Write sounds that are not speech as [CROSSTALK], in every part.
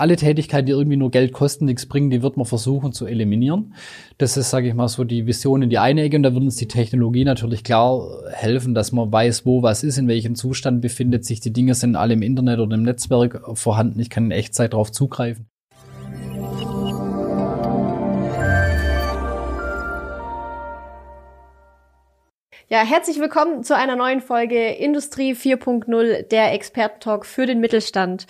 alle Tätigkeiten, die irgendwie nur Geld kosten, nichts bringen, die wird man versuchen zu eliminieren. Das ist, sage ich mal, so die Vision in die eine Ecke und da wird uns die Technologie natürlich klar helfen, dass man weiß, wo was ist, in welchem Zustand befindet sich. Die Dinge sind alle im Internet oder im Netzwerk vorhanden. Ich kann in Echtzeit darauf zugreifen. Ja, herzlich willkommen zu einer neuen Folge Industrie 4.0, der Expertentalk für den Mittelstand.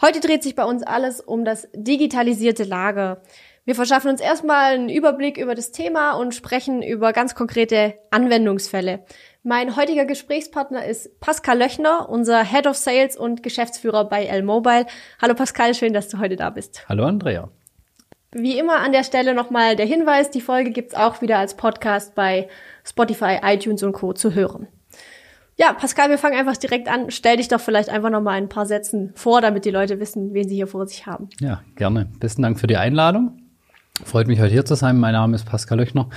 Heute dreht sich bei uns alles um das digitalisierte Lager. Wir verschaffen uns erstmal einen Überblick über das Thema und sprechen über ganz konkrete Anwendungsfälle. Mein heutiger Gesprächspartner ist Pascal Löchner, unser Head of Sales und Geschäftsführer bei L-Mobile. Hallo Pascal, schön, dass du heute da bist. Hallo Andrea. Wie immer an der Stelle nochmal der Hinweis, die Folge gibt's auch wieder als Podcast bei Spotify, iTunes und Co. zu hören. Ja, Pascal, wir fangen einfach direkt an. Stell dich doch vielleicht einfach nochmal ein paar Sätzen vor, damit die Leute wissen, wen sie hier vor sich haben. Ja, gerne. Besten Dank für die Einladung. Freut mich heute hier zu sein. Mein Name ist Pascal Löchner.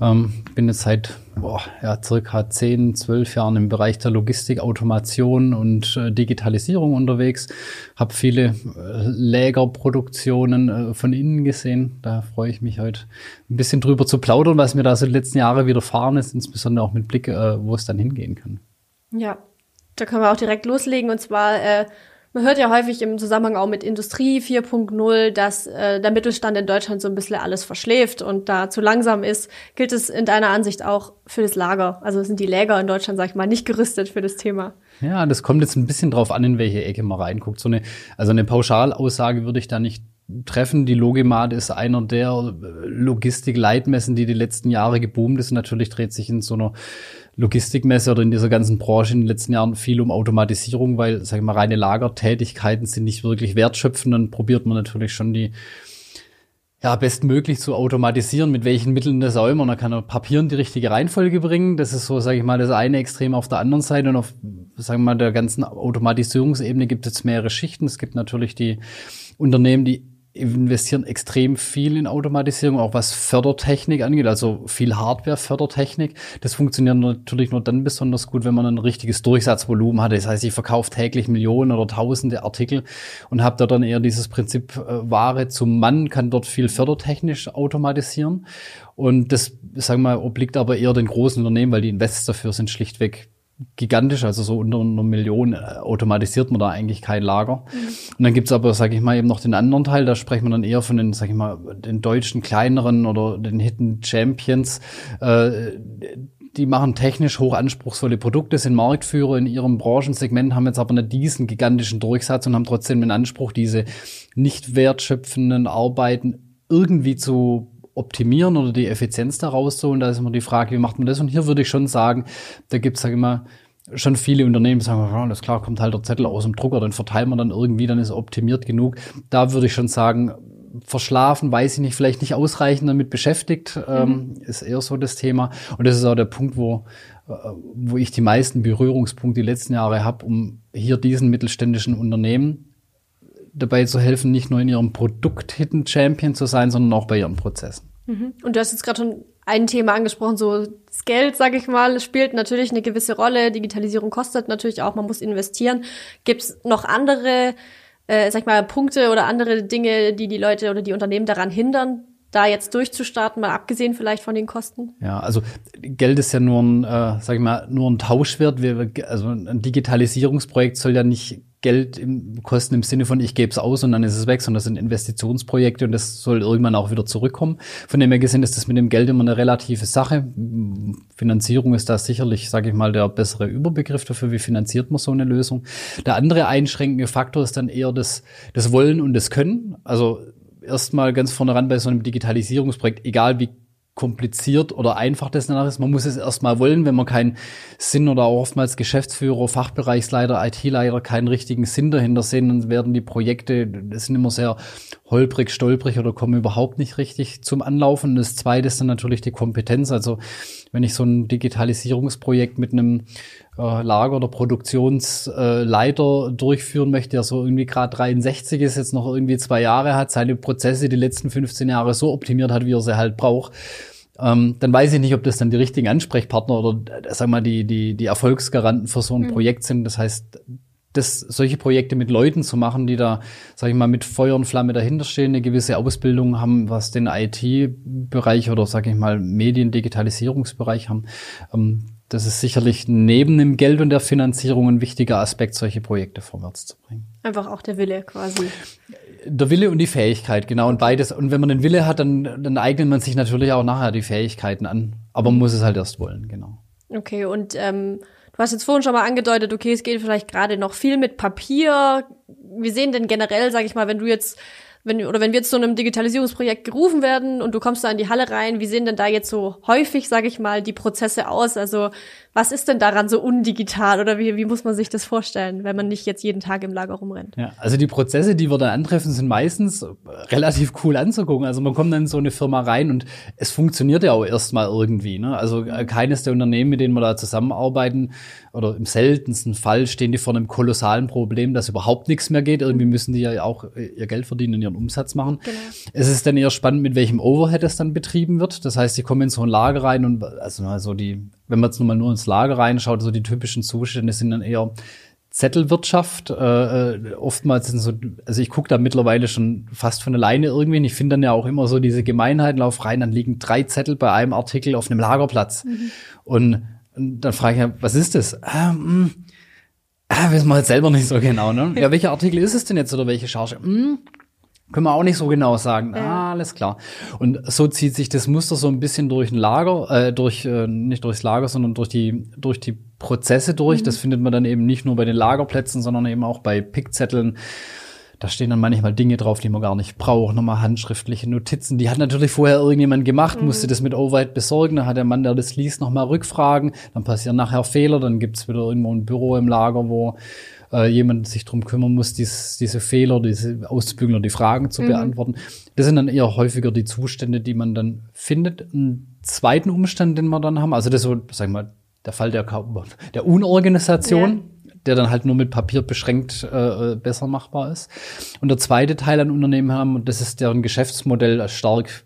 Ähm, bin jetzt seit boah, ja, circa 10, 12 Jahren im Bereich der Logistik, Automation und äh, Digitalisierung unterwegs. Habe viele äh, Lägerproduktionen äh, von innen gesehen. Da freue ich mich heute ein bisschen drüber zu plaudern, was mir da so die letzten Jahre widerfahren ist, insbesondere auch mit Blick, äh, wo es dann hingehen kann. Ja, da können wir auch direkt loslegen. Und zwar äh, man hört ja häufig im Zusammenhang auch mit Industrie 4.0, dass äh, der Mittelstand in Deutschland so ein bisschen alles verschläft und da zu langsam ist. Gilt es in deiner Ansicht auch für das Lager? Also sind die Läger in Deutschland, sag ich mal, nicht gerüstet für das Thema? Ja, das kommt jetzt ein bisschen drauf an, in welche Ecke man reinguckt. So eine, also eine Pauschalaussage würde ich da nicht treffen. Die Logimat ist einer der Logistik-Leitmessen, die die letzten Jahre geboomt ist. Natürlich dreht sich in so einer Logistikmesse oder in dieser ganzen Branche in den letzten Jahren viel um Automatisierung, weil, sag ich mal, reine Lagertätigkeiten sind nicht wirklich wertschöpfend. Dann probiert man natürlich schon die ja, bestmöglich zu automatisieren, mit welchen Mitteln das auch immer. Man kann auf Papier in die richtige Reihenfolge bringen. Das ist so, sage ich mal, das eine Extrem auf der anderen Seite. Und auf, sagen wir mal, der ganzen Automatisierungsebene gibt es mehrere Schichten. Es gibt natürlich die Unternehmen, die investieren extrem viel in Automatisierung, auch was Fördertechnik angeht, also viel Hardware-Fördertechnik. Das funktioniert natürlich nur dann besonders gut, wenn man ein richtiges Durchsatzvolumen hat. Das heißt, ich verkaufe täglich Millionen oder Tausende Artikel und habe da dann eher dieses Prinzip äh, Ware zum Mann, kann dort viel fördertechnisch automatisieren. Und das, sagen wir mal, obliegt aber eher den großen Unternehmen, weil die Invests dafür sind schlichtweg gigantisch, also so unter einer Million äh, automatisiert man da eigentlich kein Lager. Mhm. Und dann gibt's aber, sage ich mal, eben noch den anderen Teil, da sprechen wir dann eher von den, sag ich mal, den deutschen kleineren oder den Hidden Champions. Äh, die machen technisch hoch anspruchsvolle Produkte, sind Marktführer in ihrem Branchensegment, haben jetzt aber nicht diesen gigantischen Durchsatz und haben trotzdem den Anspruch, diese nicht wertschöpfenden Arbeiten irgendwie zu optimieren oder die Effizienz daraus so. Und da ist immer die Frage, wie macht man das? Und hier würde ich schon sagen, da gibt es, sag ich mal, schon viele Unternehmen sagen, ja, alles klar, kommt halt der Zettel aus dem Drucker, dann verteilen wir dann irgendwie, dann ist optimiert genug. Da würde ich schon sagen, verschlafen, weiß ich nicht, vielleicht nicht ausreichend damit beschäftigt, ähm, mhm. ist eher so das Thema. Und das ist auch der Punkt, wo, äh, wo ich die meisten Berührungspunkte die letzten Jahre habe, um hier diesen mittelständischen Unternehmen dabei zu helfen, nicht nur in ihrem Produkt Hidden Champion zu sein, sondern auch bei ihren Prozessen. Mhm. Und du hast jetzt gerade schon ein Thema angesprochen, so das Geld, sage ich mal, spielt natürlich eine gewisse Rolle. Digitalisierung kostet natürlich auch, man muss investieren. Gibt es noch andere, äh, sag ich mal, Punkte oder andere Dinge, die die Leute oder die Unternehmen daran hindern, da jetzt durchzustarten, mal abgesehen vielleicht von den Kosten? Ja, also Geld ist ja nur ein, äh, sag ich mal, nur ein Tauschwert. Wir, also ein Digitalisierungsprojekt soll ja nicht Geld im, kosten im Sinne von, ich gebe es aus und dann ist es weg, sondern das sind Investitionsprojekte und das soll irgendwann auch wieder zurückkommen. Von dem her gesehen ist das mit dem Geld immer eine relative Sache. Finanzierung ist da sicherlich, sage ich mal, der bessere Überbegriff dafür, wie finanziert man so eine Lösung. Der andere einschränkende Faktor ist dann eher das, das Wollen und das Können. Also erstmal ganz vorne ran bei so einem Digitalisierungsprojekt, egal wie kompliziert oder einfach das danach ist. Man muss es erstmal wollen, wenn man keinen Sinn oder auch oftmals Geschäftsführer, Fachbereichsleiter, IT-Leiter keinen richtigen Sinn dahinter sehen, dann werden die Projekte, das sind immer sehr holprig, stolprig oder kommen überhaupt nicht richtig zum Anlaufen. Und das zweite ist dann natürlich die Kompetenz. Also wenn ich so ein Digitalisierungsprojekt mit einem äh, Lager- oder Produktionsleiter äh, durchführen möchte, der so irgendwie gerade 63 ist, jetzt noch irgendwie zwei Jahre hat, seine Prozesse die letzten 15 Jahre so optimiert hat, wie er sie halt braucht, ähm, dann weiß ich nicht, ob das dann die richtigen Ansprechpartner oder, äh, sag mal, die, die, die Erfolgsgaranten für so ein mhm. Projekt sind. Das heißt, das, solche Projekte mit Leuten zu machen, die da, sag ich mal, mit Feuer und Flamme dahinter stehen, eine gewisse Ausbildung haben, was den IT-Bereich oder, sag ich mal, Medien-Digitalisierungsbereich haben. Ähm, das ist sicherlich neben dem Geld und der Finanzierung ein wichtiger Aspekt, solche Projekte vorwärts zu bringen. Einfach auch der Wille quasi. Der Wille und die Fähigkeit, genau. Und beides. Und wenn man den Wille hat, dann, dann eignet man sich natürlich auch nachher die Fähigkeiten an. Aber man muss es halt erst wollen, genau. Okay, und ähm, du hast jetzt vorhin schon mal angedeutet, okay, es geht vielleicht gerade noch viel mit Papier. Wie sehen denn generell, sag ich mal, wenn du jetzt wenn, oder wenn wir zu einem Digitalisierungsprojekt gerufen werden und du kommst da in die Halle rein, wie sehen denn da jetzt so häufig, sage ich mal, die Prozesse aus? Also was ist denn daran so undigital oder wie, wie muss man sich das vorstellen, wenn man nicht jetzt jeden Tag im Lager rumrennt? Ja, also die Prozesse, die wir da antreffen, sind meistens relativ cool anzugucken. Also man kommt dann in so eine Firma rein und es funktioniert ja auch erstmal irgendwie. Ne? Also äh, keines der Unternehmen, mit denen wir da zusammenarbeiten, oder im seltensten Fall stehen die vor einem kolossalen Problem, dass überhaupt nichts mehr geht. Irgendwie müssen die ja auch ihr Geld verdienen und ihren Umsatz machen. Genau. Es ist dann eher spannend, mit welchem Overhead es dann betrieben wird. Das heißt, die kommen in so ein Lager rein und also, also die wenn man jetzt nur mal nur ins Lager reinschaut, so die typischen Zustände sind dann eher Zettelwirtschaft. Äh, äh oftmals sind so, also ich gucke da mittlerweile schon fast von alleine irgendwie. Und ich finde dann ja auch immer so diese Gemeinheiten auf rein, dann liegen drei Zettel bei einem Artikel auf einem Lagerplatz. Mhm. Und, und, dann frage ich ja, was ist das? Ähm, ah, wissen wir jetzt selber nicht so genau, ne? Ja, welcher Artikel ist es denn jetzt oder welche Charge? Hm, können wir auch nicht so genau sagen. Ja. Ah, alles klar. Und so zieht sich das Muster so ein bisschen durch ein Lager, äh, durch äh, nicht durchs Lager, sondern durch die durch die Prozesse durch. Mhm. Das findet man dann eben nicht nur bei den Lagerplätzen, sondern eben auch bei Pickzetteln. Da stehen dann manchmal Dinge drauf, die man gar nicht braucht. Nochmal handschriftliche Notizen. Die hat natürlich vorher irgendjemand gemacht, mhm. musste das mit Overhead besorgen. Dann hat der Mann, der das liest, nochmal Rückfragen. Dann passieren nachher Fehler. Dann gibt's wieder irgendwo ein Büro im Lager, wo äh, jemand sich drum kümmern muss, dies, diese Fehler, diese auszubügeln oder die Fragen zu mhm. beantworten. Das sind dann eher häufiger die Zustände, die man dann findet. Einen zweiten Umstand, den wir dann haben, also das ist so, sag ich mal, der Fall der, der Unorganisation. Ja der dann halt nur mit Papier beschränkt äh, besser machbar ist. Und der zweite Teil an Unternehmen haben, und das ist deren Geschäftsmodell stark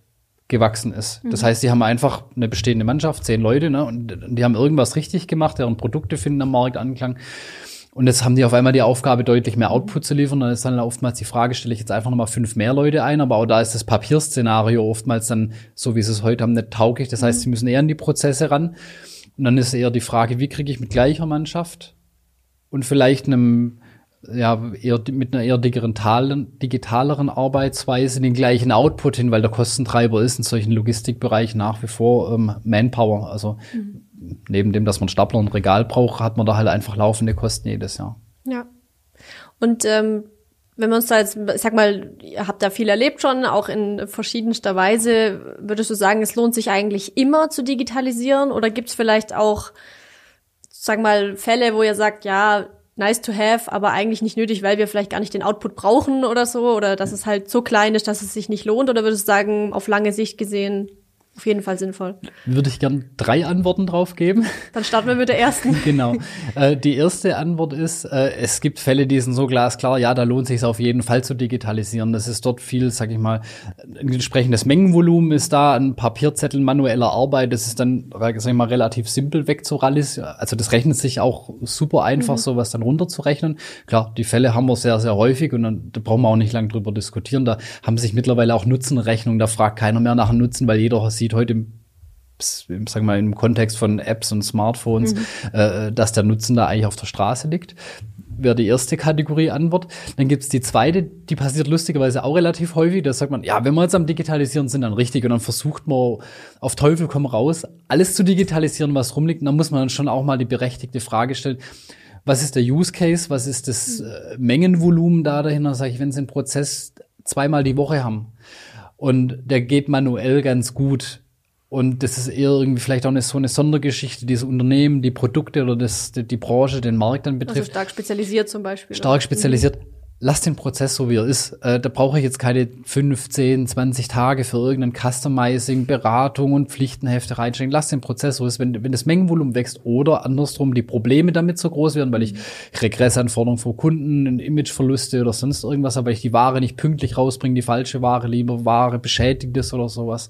gewachsen ist. Das mhm. heißt, sie haben einfach eine bestehende Mannschaft, zehn Leute, ne, und die haben irgendwas richtig gemacht, deren Produkte finden am Markt Anklang. Und jetzt haben die auf einmal die Aufgabe, deutlich mehr Output zu liefern. Dann ist dann oftmals die Frage, stelle ich jetzt einfach nochmal fünf mehr Leute ein, aber auch da ist das Papierszenario oftmals dann, so wie sie es heute haben, nicht tauglich. Das heißt, mhm. sie müssen eher an die Prozesse ran. Und dann ist eher die Frage, wie kriege ich mit gleicher Mannschaft und vielleicht einem, ja, eher mit einer eher digitalen, digitaleren Arbeitsweise den gleichen Output hin, weil der Kostentreiber ist in solchen Logistikbereichen nach wie vor ähm, Manpower. Also mhm neben dem, dass man Stapler und Regal braucht, hat man da halt einfach laufende Kosten jedes Jahr. Ja. Und ähm, wenn wir uns da jetzt, ich sag mal, ihr habt da viel erlebt schon, auch in verschiedenster Weise, würdest du sagen, es lohnt sich eigentlich immer zu digitalisieren oder gibt es vielleicht auch, sag mal, Fälle, wo ihr sagt, ja, nice to have, aber eigentlich nicht nötig, weil wir vielleicht gar nicht den Output brauchen oder so, oder dass es halt so klein ist, dass es sich nicht lohnt, oder würdest du sagen, auf lange Sicht gesehen, auf jeden Fall sinnvoll. Würde ich gern drei Antworten drauf geben. Dann starten wir mit der ersten. [LAUGHS] genau. Äh, die erste Antwort ist, äh, es gibt Fälle, die sind so glasklar, ja, da lohnt sich auf jeden Fall zu digitalisieren. Das ist dort viel, sag ich mal, ein entsprechendes Mengenvolumen ist da, ein Papierzettel manueller Arbeit, das ist dann, sag ich mal, relativ simpel wegzuralisieren. Also das rechnet sich auch super einfach, mhm. sowas dann runterzurechnen. Klar, die Fälle haben wir sehr, sehr häufig und dann da brauchen wir auch nicht lange drüber diskutieren. Da haben sich mittlerweile auch Nutzenrechnungen, da fragt keiner mehr nach einem Nutzen, weil jeder sieht, heute wir mal im Kontext von Apps und Smartphones, mhm. äh, dass der Nutzen da eigentlich auf der Straße liegt. Wäre die erste Kategorie Antwort. Dann gibt's die zweite, die passiert lustigerweise auch relativ häufig. Da sagt man, ja, wenn wir jetzt am Digitalisieren sind, dann richtig. Und dann versucht man auf Teufel komm raus, alles zu digitalisieren, was rumliegt. Und dann muss man dann schon auch mal die berechtigte Frage stellen, was ist der Use Case, was ist das äh, Mengenvolumen da dahinter? Sag ich, wenn Sie einen Prozess zweimal die Woche haben und der geht manuell ganz gut, und das ist eher irgendwie vielleicht auch eine, so eine Sondergeschichte, dieses Unternehmen, die Produkte oder das, die, die Branche, den Markt dann betrifft. Also stark spezialisiert zum Beispiel. Stark spezialisiert. Mhm lass den Prozess so, wie er ist. Äh, da brauche ich jetzt keine 15, 20 Tage für irgendein Customizing, Beratung und Pflichtenhefte reinstecken. Lass den Prozess so ist, wenn, wenn das Mengenvolumen wächst oder andersrum die Probleme damit so groß werden, weil ich Regressanforderungen vor Kunden, Imageverluste oder sonst irgendwas, aber ich die Ware nicht pünktlich rausbringe, die falsche Ware, lieber Ware beschädigt ist oder sowas,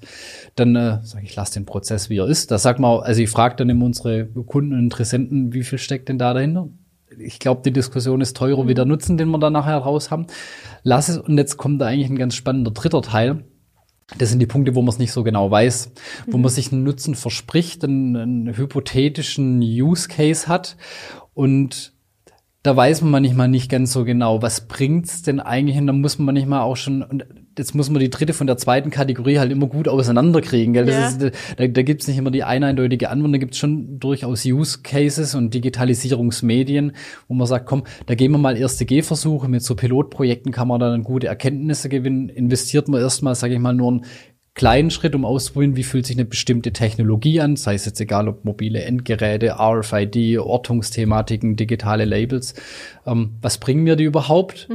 dann äh, sage ich, lass den Prozess, wie er ist. Da sagt man, also ich frage dann immer unsere Kunden und Interessenten, wie viel steckt denn da dahinter? Ich glaube, die Diskussion ist teurer wie der Nutzen, den wir da nachher raus haben. Lass es, und jetzt kommt da eigentlich ein ganz spannender dritter Teil. Das sind die Punkte, wo man es nicht so genau weiß, wo man sich einen Nutzen verspricht, einen, einen hypothetischen Use Case hat und da weiß man manchmal nicht ganz so genau, was bringt's denn eigentlich und da muss man manchmal auch schon, und jetzt muss man die dritte von der zweiten Kategorie halt immer gut auseinanderkriegen. Gell? Ja. ist, da da gibt's nicht immer die eine eindeutige Antwort, da gibt's schon durchaus Use Cases und Digitalisierungsmedien, wo man sagt, komm, da gehen wir mal erste Gehversuche, mit so Pilotprojekten kann man dann gute Erkenntnisse gewinnen, investiert man erstmal, sage ich mal, nur einen kleinen Schritt, um auszuprobieren, wie fühlt sich eine bestimmte Technologie an, sei es jetzt egal, ob mobile Endgeräte, RFID, Ortungsthematiken, digitale Labels. Ähm, was bringen mir die überhaupt?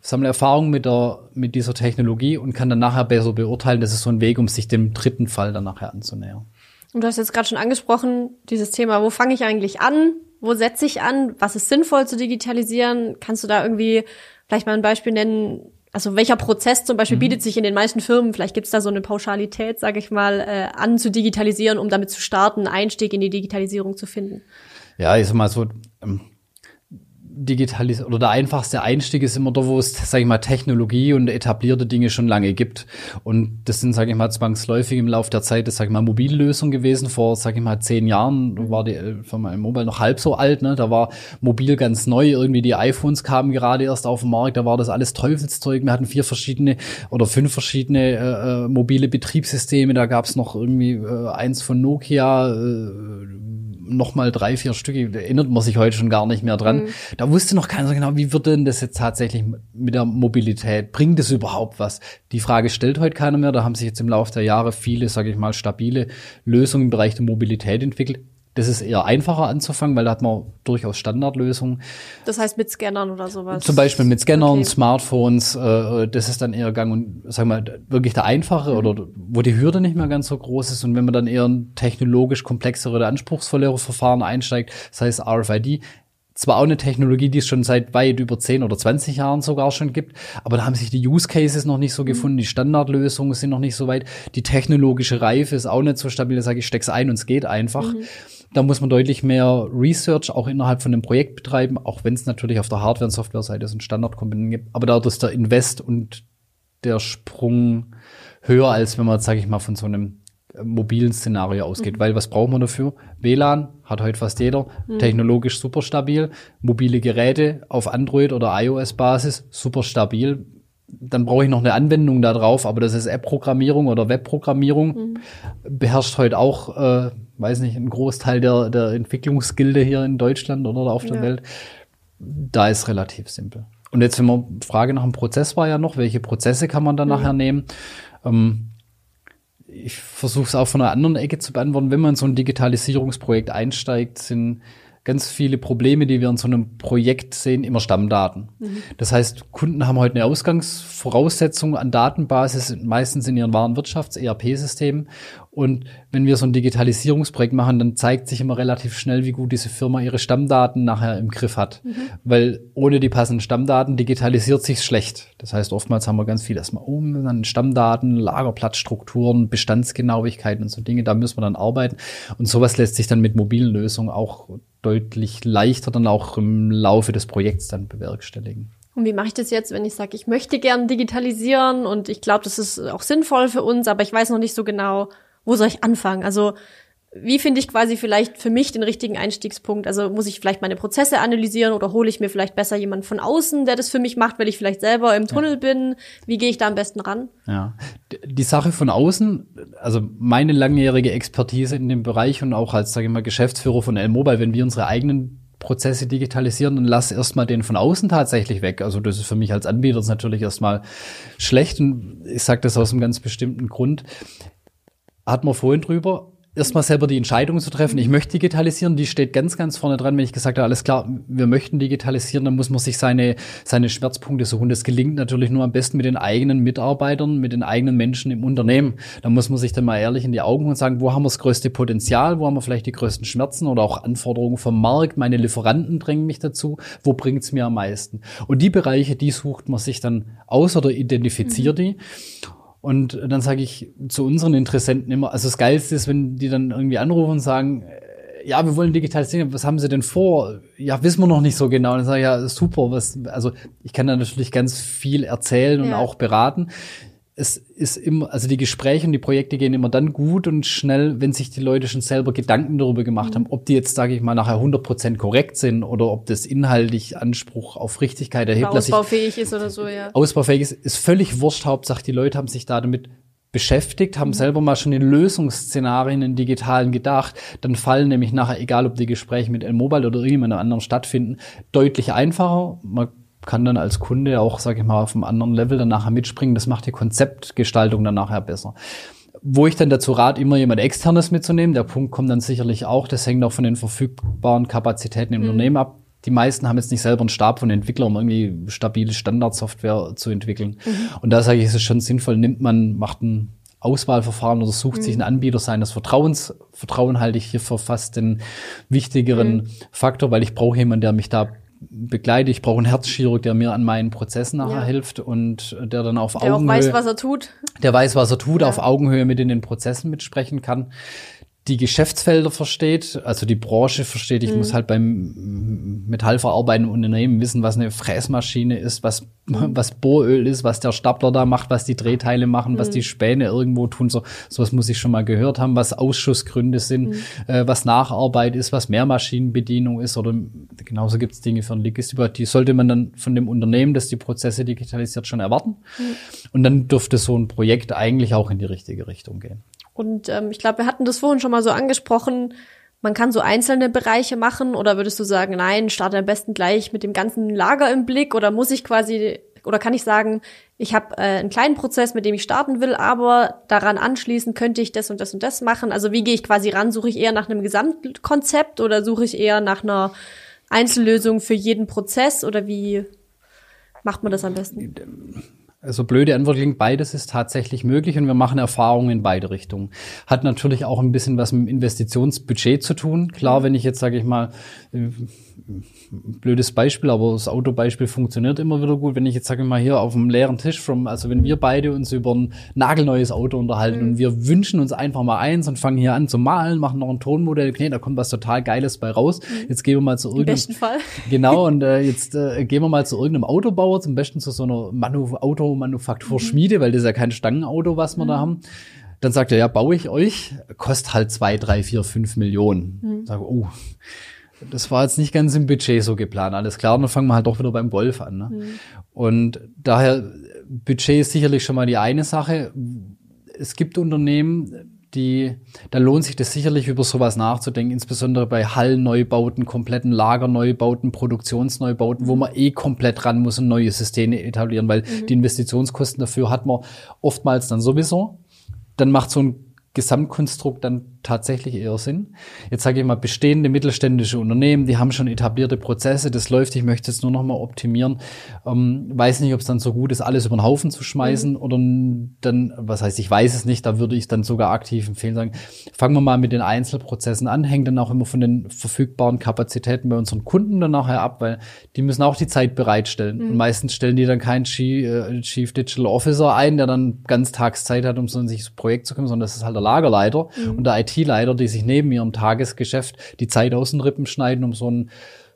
Sammle Erfahrung mit, der, mit dieser Technologie und kann dann nachher besser beurteilen. Das ist so ein Weg, um sich dem dritten Fall dann nachher anzunähern. Und du hast jetzt gerade schon angesprochen, dieses Thema, wo fange ich eigentlich an? Wo setze ich an? Was ist sinnvoll zu digitalisieren? Kannst du da irgendwie vielleicht mal ein Beispiel nennen? Also welcher Prozess zum Beispiel bietet sich in den meisten Firmen, vielleicht gibt es da so eine Pauschalität, sage ich mal, äh, an zu digitalisieren, um damit zu starten, einen Einstieg in die Digitalisierung zu finden. Ja, ich sag mal so, ähm, digitalis oder der einfachste Einstieg ist immer da, wo es, sage ich mal, Technologie und etablierte Dinge schon lange gibt. Und das sind, sage ich mal, zwangsläufig im Laufe der Zeit, das sage ich mal, Mobillösung gewesen. Vor, sage ich mal, zehn Jahren war die äh, Firma Mobile noch halb so alt. Ne? Da war mobil ganz neu. Irgendwie die iPhones kamen gerade erst auf den Markt. Da war das alles Teufelszeug. Wir hatten vier verschiedene oder fünf verschiedene äh, äh, mobile Betriebssysteme. Da gab's noch irgendwie äh, eins von Nokia. Äh, noch mal drei, vier Stücke, da erinnert man sich heute schon gar nicht mehr dran. Da wusste noch keiner so genau, wie wird denn das jetzt tatsächlich mit der Mobilität? Bringt es überhaupt was? Die Frage stellt heute keiner mehr. Da haben sich jetzt im Laufe der Jahre viele, sage ich mal, stabile Lösungen im Bereich der Mobilität entwickelt. Das ist eher einfacher anzufangen, weil da hat man durchaus Standardlösungen. Das heißt mit Scannern oder sowas. Zum Beispiel mit Scannern, Okay. Smartphones, äh, das ist dann eher gang und, sag mal, wirklich der einfache oder wo die Hürde nicht mehr ganz so groß ist. Und wenn man dann eher in technologisch komplexere oder anspruchsvollere Verfahren einsteigt, sei es RFID, zwar auch eine Technologie, die es schon seit weit über 10 oder 20 Jahren sogar schon gibt, aber da haben sich die Use Cases noch nicht so gefunden, die Standardlösungen sind noch nicht so weit, die technologische Reife ist auch nicht so stabil, da sage ich, steck's ein und es geht einfach. Da muss man deutlich mehr Research auch innerhalb von dem Projekt betreiben, auch wenn es natürlich auf der Hardware- und Software-Seite so ein Standardkomponenten gibt. Aber da ist der Invest und der Sprung höher, als wenn man, sage ich mal, von so einem äh, mobilen Szenario ausgeht. Weil was braucht man dafür? WLAN hat heute fast jeder, technologisch super stabil, mobile Geräte auf Android oder iOS-Basis super stabil. Dann brauche ich noch eine Anwendung da drauf, aber das ist App-Programmierung oder Web-Programmierung. Beherrscht heute auch, äh, weiß nicht, ein Großteil der, der Entwicklungsgilde hier in Deutschland oder auf der Ja. Welt. Da ist relativ simpel. Und jetzt, wenn man Frage nach dem Prozess war ja noch, welche Prozesse kann man dann nachher nehmen? Ähm, ich versuche es auch von einer anderen Ecke zu beantworten. Wenn man in so ein Digitalisierungsprojekt einsteigt, sind ganz viele Probleme, die wir in so einem Projekt sehen, immer Stammdaten. Das heißt, Kunden haben heute eine Ausgangsvoraussetzung an Datenbasis, meistens in ihren wahren Wirtschafts-ERP-Systemen. Und wenn wir so ein Digitalisierungsprojekt machen, dann zeigt sich immer relativ schnell, wie gut diese Firma ihre Stammdaten nachher im Griff hat. Weil ohne die passenden Stammdaten digitalisiert sich schlecht. Das heißt, oftmals haben wir ganz viel erstmal um, dann Stammdaten, Lagerplatzstrukturen, Bestandsgenauigkeiten und so Dinge, da müssen wir dann arbeiten. Und sowas lässt sich dann mit mobilen Lösungen auch deutlich leichter dann auch im Laufe des Projekts dann bewerkstelligen. Und wie mache ich das jetzt, wenn ich sage, ich möchte gern digitalisieren und ich glaube, das ist auch sinnvoll für uns, aber ich weiß noch nicht so genau, wo soll ich anfangen? Also wie finde ich quasi vielleicht für mich den richtigen Einstiegspunkt? Also muss ich vielleicht meine Prozesse analysieren oder hole ich mir vielleicht besser jemanden von außen, der das für mich macht, weil ich vielleicht selber im Tunnel bin? Wie gehe ich da am besten ran? Ja, die Sache von außen, also meine langjährige Expertise in dem Bereich und auch als, sage ich mal, Geschäftsführer von L-Mobile, wenn wir unsere eigenen Prozesse digitalisieren, dann lass erstmal den von außen tatsächlich weg. Also das ist für mich als Anbieter natürlich erstmal schlecht und ich sage das aus einem ganz bestimmten Grund. Hat man vorhin drüber, erstmal selber die Entscheidung zu treffen, ich möchte digitalisieren, die steht ganz, ganz vorne dran. Wenn ich gesagt habe, alles klar, wir möchten digitalisieren, dann muss man sich seine, seine Schmerzpunkte suchen. Das gelingt natürlich nur am besten mit den eigenen Mitarbeitern, mit den eigenen Menschen im Unternehmen. Da muss man sich dann mal ehrlich in die Augen und sagen, wo haben wir das größte Potenzial, wo haben wir vielleicht die größten Schmerzen oder auch Anforderungen vom Markt, meine Lieferanten drängen mich dazu, wo bringt es mir am meisten? Und die Bereiche, die sucht man sich dann aus oder identifiziert die. Und dann sage ich zu unseren Interessenten immer, also das Geilste ist, wenn die dann irgendwie anrufen und sagen, ja, wir wollen digitalisieren, was haben Sie denn vor? Ja, wissen wir noch nicht so genau. Und dann sage ich, ja, super, was, also ich kann da natürlich ganz viel erzählen und Ja. auch beraten. Es ist immer, also die Gespräche und die Projekte gehen immer dann gut und schnell, wenn sich die Leute schon selber Gedanken darüber gemacht haben, ob die jetzt, sage ich mal, nachher 100% korrekt sind oder ob das inhaltlich Anspruch auf Richtigkeit erhebt. ich- ausbaufähig ist oder so, ja. ausbaufähig ist, ist völlig wurscht. Hauptsache, die Leute haben sich da damit beschäftigt, haben selber mal schon in Lösungsszenarien in digitalen gedacht, dann fallen nämlich nachher, egal ob die Gespräche mit L-Mobile oder irgendjemand anderen stattfinden, deutlich einfacher. Man kann dann als Kunde auch, sage ich mal, auf einem anderen Level dann nachher mitspringen. Das macht die Konzeptgestaltung dann nachher besser. Wo ich dann dazu rate, immer jemand externes mitzunehmen. Der Punkt kommt dann sicherlich auch. Das hängt auch von den verfügbaren Kapazitäten im Unternehmen ab. Die meisten haben jetzt nicht selber einen Stab von Entwicklern, um irgendwie stabile Standardsoftware zu entwickeln. Und da sage ich, es ist schon sinnvoll, nimmt man, macht ein Auswahlverfahren oder sucht sich einen Anbieter seines Vertrauens. Vertrauen halte ich hier für fast den wichtigeren Faktor, weil ich brauche jemanden, der mich da begleitet. Ich brauche einen Herzchirurg, der mir an meinen Prozessen nachher Ja. hilft und der dann auf Der auch Augenhöhe weiß, was er tut. der weiß, was er tut, Ja. auf Augenhöhe mit in den Prozessen mitsprechen kann, die Geschäftsfelder versteht, also die Branche versteht. Ich Mhm. muss halt beim metallverarbeitenden Unternehmen wissen, was eine Fräsmaschine ist, was, Mhm. was Bohröl ist, was der Stapler da macht, was die Drehteile machen, Mhm. was die Späne irgendwo tun. So, sowas muss ich schon mal gehört haben, was Ausschussgründe sind, Mhm. äh, was Nacharbeit ist, was Mehrmaschinenbedienung ist oder genauso gibt es Dinge für einen Logistiker, die sollte man dann von dem Unternehmen, das die Prozesse digitalisiert, schon erwarten. Und dann dürfte so ein Projekt eigentlich auch in die richtige Richtung gehen. Und ähm, ich glaube, wir hatten das vorhin schon mal so angesprochen. Man kann so einzelne Bereiche machen oder würdest du sagen, nein, starte am besten gleich mit dem ganzen Lager im Blick oder muss ich quasi oder kann ich sagen, ich habe äh, einen kleinen Prozess, mit dem ich starten will, aber daran anschließend könnte ich das und das und das machen. Also wie gehe ich quasi ran? Suche ich eher nach einem Gesamtkonzept oder suche ich eher nach einer Einzellösung für jeden Prozess oder wie macht man das am besten? Also blöde Antwort klingt, beides ist tatsächlich möglich und wir machen Erfahrungen in beide Richtungen. Hat natürlich auch ein bisschen was mit dem Investitionsbudget zu tun. Klar, wenn ich jetzt, sage ich mal, äh, blödes Beispiel, aber das Autobeispiel funktioniert immer wieder gut. Wenn ich jetzt, sage ich mal, hier auf dem leeren Tisch, from, also wenn wir beide uns über ein nagelneues Auto unterhalten und wir wünschen uns einfach mal eins und fangen hier an zu malen, machen noch ein Tonmodell, okay, da kommt was total Geiles bei raus. Jetzt gehen wir mal zu Im irgendeinem besten Fall. Genau, und äh, jetzt äh, gehen wir mal zu irgendeinem Autobauer, zum besten zu so einer Manu Automanufakturschmiede, weil das ist ja kein Stangenauto, was wir da haben. Dann sagt er, ja, baue ich euch, kostet halt zwei, drei, vier, fünf Millionen. Sage, oh, das war jetzt nicht ganz im Budget so geplant. Alles klar, und dann fangen wir halt doch wieder beim Golf an. Ne? Und daher, Budget ist sicherlich schon mal die eine Sache. Es gibt Unternehmen, die, da lohnt sich das sicherlich über sowas nachzudenken, insbesondere bei Hallneubauten, kompletten Lagerneubauten, Produktionsneubauten, wo man eh komplett ran muss und neue Systeme etablieren, weil die Investitionskosten dafür hat man oftmals dann sowieso. Dann macht so ein Gesamtkonstrukt dann tatsächlich eher Sinn. Jetzt sage ich mal, bestehende mittelständische Unternehmen, die haben schon etablierte Prozesse, das läuft, ich möchte es nur noch mal optimieren. Ähm, weiß nicht, ob es dann so gut ist, alles über den Haufen zu schmeißen oder dann, was heißt, ich weiß es nicht, da würde ich dann sogar aktiv empfehlen, sagen, fangen wir mal mit den Einzelprozessen an, hängt dann auch immer von den verfügbaren Kapazitäten bei unseren Kunden dann nachher ab, weil die müssen auch die Zeit bereitstellen. Und meistens stellen die dann keinen Chief, äh, Chief Digital Officer ein, der dann ganz tags Zeit hat, um so sich das Projekt zu kümmern, sondern das ist halt der Lagerleiter und der IT-Leiter, die sich neben ihrem Tagesgeschäft die Zeit aus den Rippen schneiden, um so ein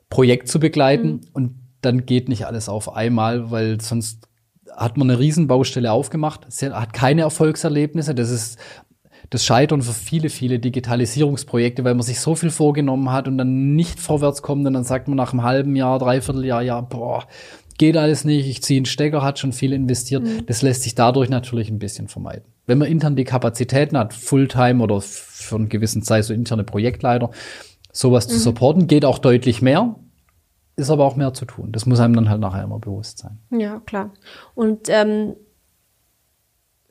Projekt zu begleiten. Und dann geht nicht alles auf einmal, weil sonst hat man eine Riesenbaustelle aufgemacht, sie hat keine Erfolgserlebnisse. Das ist das Scheitern für viele, viele Digitalisierungsprojekte, weil man sich so viel vorgenommen hat und dann nicht vorwärts kommt und dann sagt man nach einem halben Jahr, dreiviertel Jahr, ja, boah, geht alles nicht, ich ziehe einen Stecker, hat schon viel investiert. Das lässt sich dadurch natürlich ein bisschen vermeiden. Wenn man intern die Kapazitäten hat, Fulltime oder für einen gewissen Zeit so interne Projektleiter, sowas zu supporten, geht auch deutlich mehr, ist aber auch mehr zu tun. Das muss einem dann halt nachher immer bewusst sein. Ja, klar. Und ähm,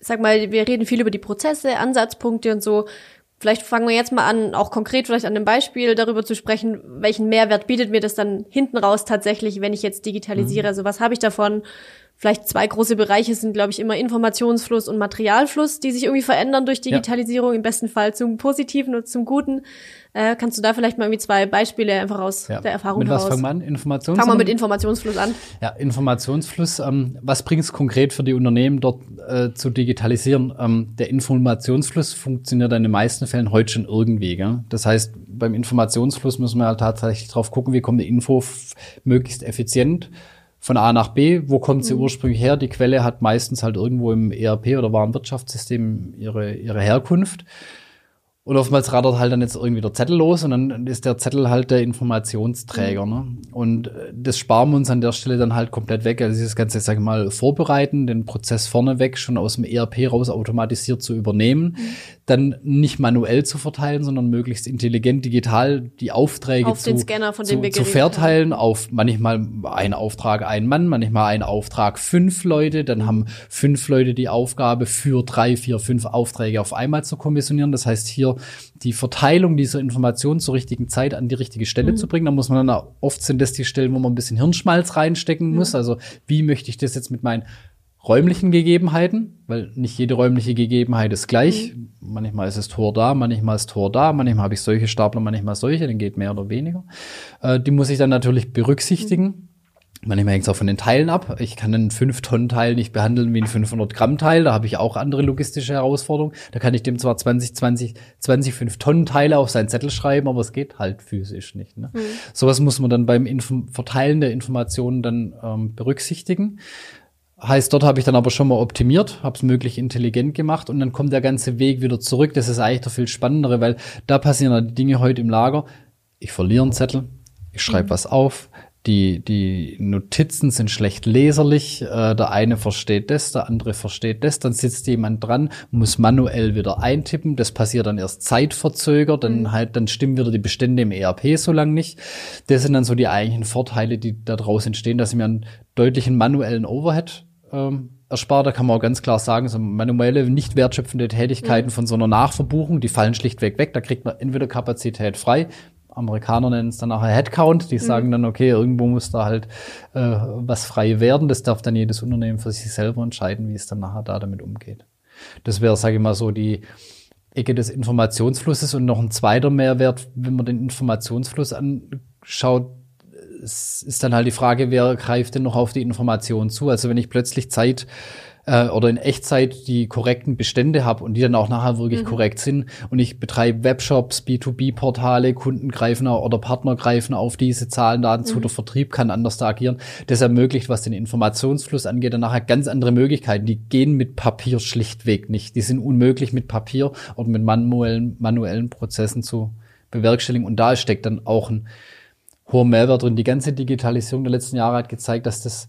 sag mal, wir reden viel über die Prozesse, Ansatzpunkte und so. Vielleicht fangen wir jetzt mal an, auch konkret vielleicht an dem Beispiel darüber zu sprechen, welchen Mehrwert bietet mir das dann hinten raus tatsächlich, wenn ich jetzt digitalisiere. Also was habe ich davon? Vielleicht zwei große Bereiche sind, glaube ich, immer Informationsfluss und Materialfluss, die sich irgendwie verändern durch Digitalisierung, ja. im besten Fall zum Positiven und zum Guten. Äh, kannst du da vielleicht mal irgendwie zwei Beispiele einfach aus ja. der Erfahrung mit heraus? Was fangen wir an? Informationsfluss? Fangen wir mit Informationsfluss an. Ja, Informationsfluss. Ähm, was bringt es konkret für die Unternehmen dort äh, zu digitalisieren? Ähm, der Informationsfluss funktioniert in den meisten Fällen heute schon irgendwie. Gell? Das heißt, beim Informationsfluss müssen wir halt tatsächlich drauf gucken, wie kommt die Info möglichst effizient von A nach B. Wo kommt sie mhm. ursprünglich her? Die Quelle hat meistens halt irgendwo im ERP oder Warenwirtschaftssystem ihre, ihre Herkunft. Und oftmals radert halt dann jetzt irgendwie der Zettel los und dann ist der Zettel halt der Informationsträger. Mhm. Ne? Und äh, das sparen wir uns an der Stelle dann halt komplett weg. Also dieses ganze, sag ich mal, vorbereiten, den Prozess vorneweg schon aus dem ERP raus automatisiert zu übernehmen, mhm. Dann nicht manuell zu verteilen, sondern möglichst intelligent digital die Aufträge auf zu, zu, zu verteilen, auf manchmal ein Auftrag ein Mann, manchmal ein Auftrag fünf Leute, dann haben fünf Leute die Aufgabe für drei, vier, fünf Aufträge auf einmal zu kommissionieren. Das heißt hier die Verteilung dieser Informationen zur richtigen Zeit an die richtige Stelle mhm. zu bringen. Da muss man dann oft sind das die Stellen, wo man ein bisschen Hirnschmalz reinstecken muss. Mhm. Also wie möchte ich das jetzt mit meinen räumlichen Gegebenheiten, weil nicht jede räumliche Gegebenheit ist gleich. Mhm. Manchmal ist das Tor da, manchmal ist Tor da, manchmal habe ich solche Stapler, manchmal solche, dann geht mehr oder weniger. Äh, die muss ich dann natürlich berücksichtigen. Mhm. Manchmal hängt es auch von den Teilen ab. Ich kann einen 5-Tonnen-Teil nicht behandeln wie einen 500-Gramm-Teil. Da habe ich auch andere logistische Herausforderungen. Da kann ich dem zwar 20, 20, 20 5-Tonnen-Teile auf seinen Zettel schreiben, aber es geht halt physisch nicht. Ne? Mhm. Sowas muss man dann beim Info Verteilen der Informationen dann ähm, berücksichtigen. Heißt, dort habe ich dann aber schon mal optimiert, habe es möglich intelligent gemacht und dann kommt der ganze Weg wieder zurück. Das ist eigentlich der viel spannendere, weil da passieren die Dinge heute im Lager. Ich verliere einen Zettel, ich schreibe mhm. was auf, die, die Notizen sind schlecht leserlich. Äh, der eine versteht das, der andere versteht das. Dann sitzt jemand dran, muss manuell wieder eintippen. Das passiert dann erst zeitverzögert. Dann mhm. halt, dann stimmen wieder die Bestände im ERP so lang nicht. Das sind dann so die eigentlichen Vorteile, die daraus entstehen, dass ich mir einen deutlichen manuellen Overhead ähm, erspart. Da kann man auch ganz klar sagen, so manuelle, nicht wertschöpfende Tätigkeiten mhm. von so einer Nachverbuchung, die fallen schlichtweg weg. Da kriegt man entweder Kapazität frei Amerikaner nennen es dann nachher Headcount. Die mhm. sagen dann, okay, irgendwo muss da halt äh, was frei werden. Das darf dann jedes Unternehmen für sich selber entscheiden, wie es dann nachher da damit umgeht. Das wäre, sage ich mal, so die Ecke des Informationsflusses und noch ein zweiter Mehrwert, wenn man den Informationsfluss anschaut, ist dann halt die Frage, wer greift denn noch auf die Information zu? Also wenn ich plötzlich Zeit äh, oder in Echtzeit die korrekten Bestände habe und die dann auch nachher wirklich mhm. korrekt sind und ich betreibe Webshops, B2B-Portale, Kunden greifen oder Partner greifen auf diese Zahlendaten mhm. zu, der Vertrieb kann anders da agieren. Das ermöglicht, was den Informationsfluss angeht, dann nachher ganz andere Möglichkeiten. Die gehen mit Papier schlichtweg nicht. Die sind unmöglich mit Papier oder mit manuellen, manuellen Prozessen zu bewerkstelligen. Und da steckt dann auch ein hoher Mehrwert drin. Die ganze Digitalisierung der letzten Jahre hat gezeigt, dass das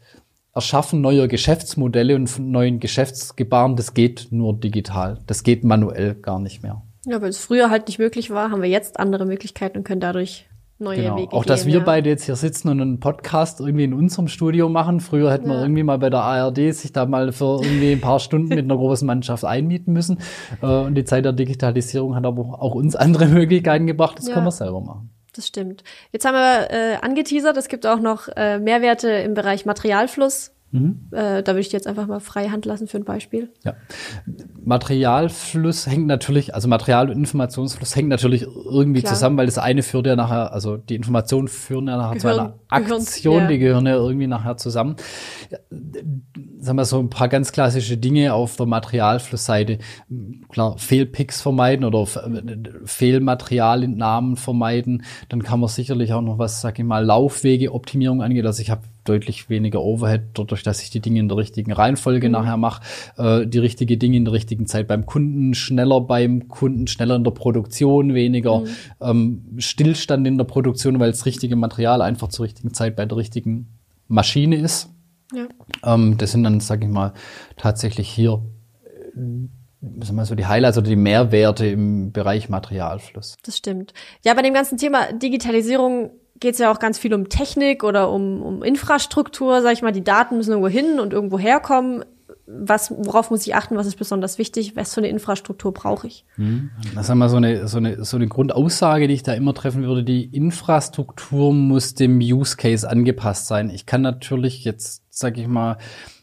Erschaffen neuer Geschäftsmodelle und neuen Geschäftsgebaren, das geht nur digital. Das geht manuell gar nicht mehr. Ja, weil es früher halt nicht möglich war, haben wir jetzt andere Möglichkeiten und können dadurch neue genau. Wege Auch dass gehen, wir ja. beide jetzt hier sitzen und einen Podcast irgendwie in unserem Studio machen. Früher hätten ja. wir irgendwie mal bei der ARD sich da mal für irgendwie ein paar Stunden mit einer großen Mannschaft einmieten müssen. Äh, und die Zeit der Digitalisierung hat aber auch uns andere Möglichkeiten gebracht. Das ja. können wir selber machen das stimmt. Jetzt haben wir äh, angeteasert, es gibt auch noch äh, Mehrwerte im Bereich Materialfluss. Mhm. Äh, da würde ich jetzt einfach mal frei Hand lassen für ein Beispiel. Ja. Materialfluss hängt natürlich, also Material- und Informationsfluss hängt natürlich irgendwie Klar. zusammen, weil das eine führt ja nachher, also die Informationen führen ja nachher Gehirn, zu einer Aktion, Gehirn, ja. die gehören ja irgendwie nachher zusammen. Sagen wir so ein paar ganz klassische Dinge auf der Materialflussseite. Klar, Fehlpicks vermeiden oder Fehlmaterialentnahmen vermeiden. Dann kann man sicherlich auch noch was, sag ich mal, Laufwegeoptimierung angeht. Also ich habe deutlich weniger Overhead, dadurch, dass ich die Dinge in der richtigen Reihenfolge mhm. nachher mache, äh, die richtige Dinge in der richtigen Zeit beim Kunden, schneller beim Kunden, schneller in der Produktion, weniger mhm. ähm, Stillstand in der Produktion, weil das richtige Material einfach zur richtigen Zeit bei der richtigen Maschine ist. Ja. Ähm, das sind dann, sage ich mal, tatsächlich hier sagen wir so die Highlights oder die Mehrwerte im Bereich Materialfluss. Das stimmt. Ja, bei dem ganzen Thema Digitalisierung geht es ja auch ganz viel um Technik oder um, um Infrastruktur, sag ich mal, die Daten müssen irgendwo hin und irgendwo herkommen. Was, worauf muss ich achten, was ist besonders wichtig, was für eine Infrastruktur brauche ich? Hm. Das ist einmal so eine, so, eine, so eine Grundaussage, die ich da immer treffen würde. Die Infrastruktur muss dem Use Case angepasst sein. Ich kann natürlich jetzt, sag ich mal,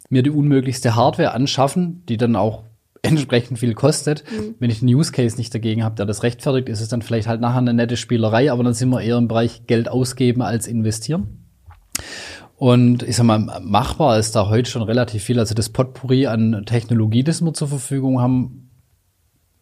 mir die unmöglichste Hardware anschaffen, die dann auch entsprechend viel kostet. Mhm. Wenn ich einen Use Case nicht dagegen habe, der das rechtfertigt, ist es dann vielleicht halt nachher eine nette Spielerei, aber dann sind wir eher im Bereich Geld ausgeben als investieren. Und ich sag mal, machbar ist da heute schon relativ viel. Also das Potpourri an Technologie, das wir zur Verfügung haben,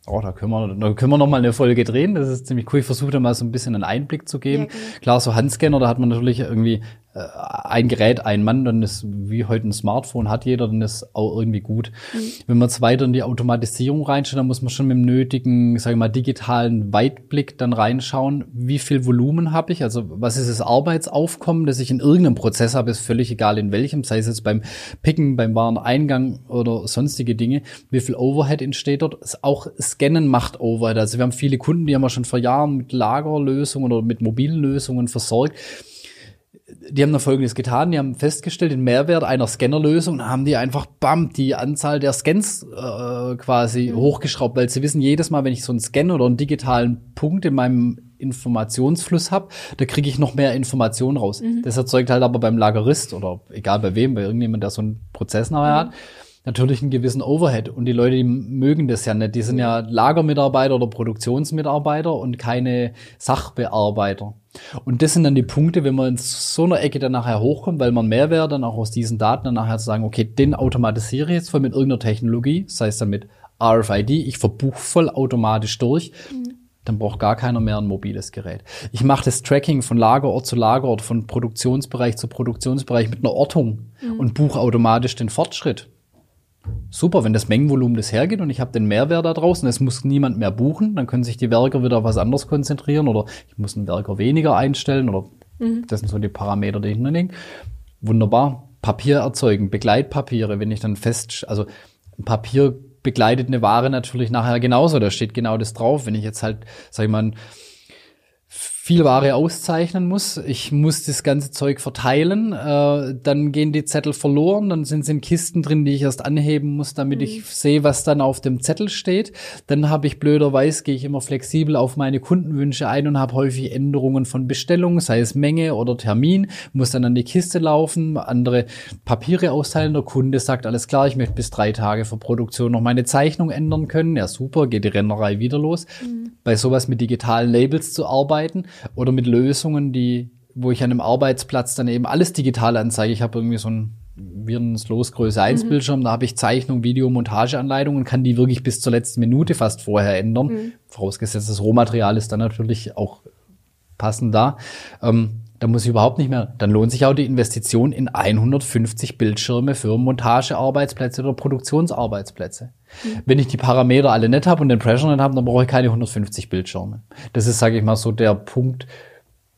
Oh, da können wir, da können wir noch mal eine Folge drehen. Das ist ziemlich cool. Ich versuche da mal so ein bisschen einen Einblick zu geben. Ja, genau. Klar, so Handscanner, da hat man natürlich irgendwie ein Gerät, ein Mann, dann ist wie heute ein Smartphone hat jeder, dann ist auch irgendwie gut. Mhm. Wenn man jetzt weiter in die Automatisierung reinschaut, dann muss man schon mit dem nötigen, sage ich mal, digitalen Weitblick dann reinschauen, wie viel Volumen habe ich, also was ist das Arbeitsaufkommen, das ich in irgendeinem Prozess habe, ist völlig egal in welchem, sei es jetzt beim Picken, beim Wareneingang oder sonstige Dinge, wie viel Overhead entsteht dort. Auch Scannen macht Overhead. Also wir haben viele Kunden, die haben wir schon vor Jahren mit Lagerlösungen oder mit mobilen Lösungen versorgt die haben da Folgendes getan, die haben festgestellt, den Mehrwert einer Scannerlösung, da haben die einfach, bam, die Anzahl der Scans äh, quasi mhm. hochgeschraubt, weil sie wissen, jedes Mal, wenn ich so einen Scan oder einen digitalen Punkt in meinem Informationsfluss habe, da kriege ich noch mehr Informationen raus. Mhm. Das erzeugt halt aber beim Lagerist oder egal bei wem, bei irgendjemand, der so einen Prozess nachher mhm. hat, natürlich einen gewissen Overhead. Und die Leute, die mögen das ja nicht. Die sind ja Lagermitarbeiter oder Produktionsmitarbeiter und keine Sachbearbeiter. Und das sind dann die Punkte, wenn man in so einer Ecke dann nachher hochkommt, weil man Mehrwert dann auch aus diesen Daten dann nachher zu sagen, okay, den automatisiere ich jetzt voll mit irgendeiner Technologie, das heißt dann mit RFID, ich verbuche voll automatisch durch. Mhm. Dann braucht gar keiner mehr ein mobiles Gerät. Ich mache das Tracking von Lagerort zu Lagerort, von Produktionsbereich zu Produktionsbereich mit einer Ortung mhm. und buche automatisch den Fortschritt super, wenn das Mengenvolumen das hergeht und ich habe den Mehrwert da draußen, es muss niemand mehr buchen, dann können sich die Werker wieder auf was anderes konzentrieren oder ich muss einen Werker weniger einstellen oder mhm. das sind so die Parameter, die hinten liegen. Wunderbar. Papier erzeugen, Begleitpapiere, wenn ich dann fest, also Papier begleitet eine Ware natürlich nachher genauso, da steht genau das drauf. Wenn ich jetzt halt, sag ich mal, viel Ware auszeichnen muss. Ich muss das ganze Zeug verteilen. Äh, dann gehen die Zettel verloren. Dann sind es in Kisten drin, die ich erst anheben muss, damit mhm. ich sehe, was dann auf dem Zettel steht. Dann habe ich blöderweise, gehe ich immer flexibel auf meine Kundenwünsche ein und habe häufig Änderungen von Bestellungen, sei es Menge oder Termin. Muss dann an die Kiste laufen, andere Papiere austeilen. Der Kunde sagt, alles klar, ich möchte bis drei Tage vor Produktion noch meine Zeichnung ändern können. Ja, super, geht die Rennerei wieder los. Mhm. Bei sowas mit digitalen Labels zu arbeiten, oder mit Lösungen, die, wo ich an einem Arbeitsplatz dann eben alles digital anzeige. Ich habe irgendwie so ein Virenslos Größe 1 mhm. Bildschirm, da habe ich Zeichnung, Video, Montageanleitungen, kann die wirklich bis zur letzten Minute fast vorher ändern. Mhm. Vorausgesetzt, das Rohmaterial ist dann natürlich auch passend da. Ähm, da muss ich überhaupt nicht mehr. Dann lohnt sich auch die Investition in 150 Bildschirme für Montagearbeitsplätze oder Produktionsarbeitsplätze. Mhm. Wenn ich die Parameter alle nicht habe und den Pressure nicht habe, dann brauche ich keine 150 Bildschirme. Das ist, sage ich mal, so der Punkt,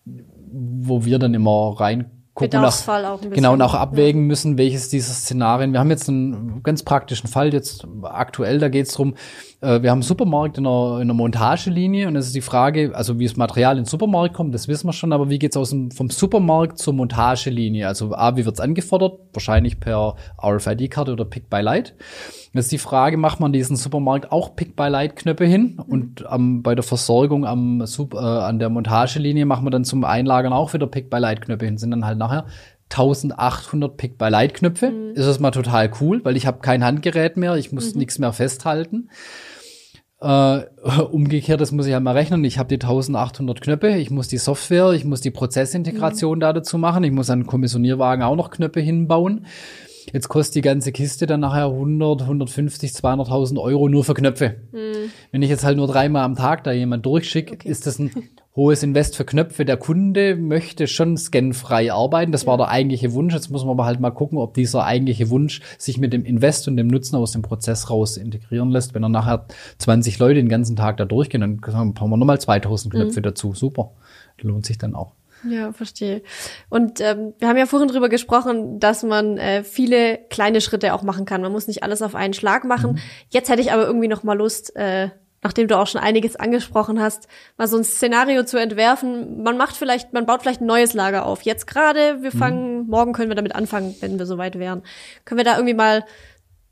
wo wir dann immer rein gucken nach, auch ein genau und auch abwägen ja. müssen, welches dieser Szenarien. Wir haben jetzt einen ganz praktischen Fall jetzt aktuell, da geht es darum, äh, wir haben einen Supermarkt in einer, in einer Montagelinie und es ist die Frage, also wie das Material in den Supermarkt kommt, das wissen wir schon, aber wie geht's aus dem, vom Supermarkt zur Montagelinie? Also A, wie wird's angefordert? Wahrscheinlich per RFID-Karte oder Pick by Light. Jetzt die Frage, macht man diesen Supermarkt auch Pick-by-Light-Knöpfe hin? Mhm. Und ähm, bei der Versorgung am Sub, äh, an der Montagelinie machen wir dann zum Einlagern auch wieder Pick-by-Light-Knöpfe hin. Sind dann halt nachher 1800 Pick-by-Light-Knöpfe. Mhm. Ist das mal total cool, weil ich habe kein Handgerät mehr, ich muss mhm. nichts mehr festhalten. Äh, [LAUGHS] umgekehrt, das muss ich halt mal rechnen. Ich habe die 1800 Knöpfe, ich muss die Software, ich muss die Prozessintegration mhm. da dazu machen, ich muss an Kommissionierwagen auch noch Knöpfe hinbauen. Jetzt kostet die ganze Kiste dann nachher 100, 150, 200.000 Euro nur für Knöpfe. Mhm. Wenn ich jetzt halt nur dreimal am Tag da jemand durchschicke, okay. ist das ein [LAUGHS] hohes Invest für Knöpfe. Der Kunde möchte schon scanfrei arbeiten. Das war der eigentliche Wunsch. Jetzt muss man aber halt mal gucken, ob dieser eigentliche Wunsch sich mit dem Invest und dem Nutzen aus dem Prozess raus integrieren lässt. Wenn er nachher 20 Leute den ganzen Tag da durchgehen, dann brauchen wir nochmal 2000 Knöpfe mhm. dazu. Super. Lohnt sich dann auch. Ja, verstehe. Und ähm, wir haben ja vorhin drüber gesprochen, dass man äh, viele kleine Schritte auch machen kann. Man muss nicht alles auf einen Schlag machen. Mhm. Jetzt hätte ich aber irgendwie noch mal Lust, äh, nachdem du auch schon einiges angesprochen hast, mal so ein Szenario zu entwerfen. Man macht vielleicht, man baut vielleicht ein neues Lager auf. Jetzt gerade, wir mhm. fangen, mhm. morgen können wir damit anfangen, wenn wir soweit wären. Können wir da irgendwie mal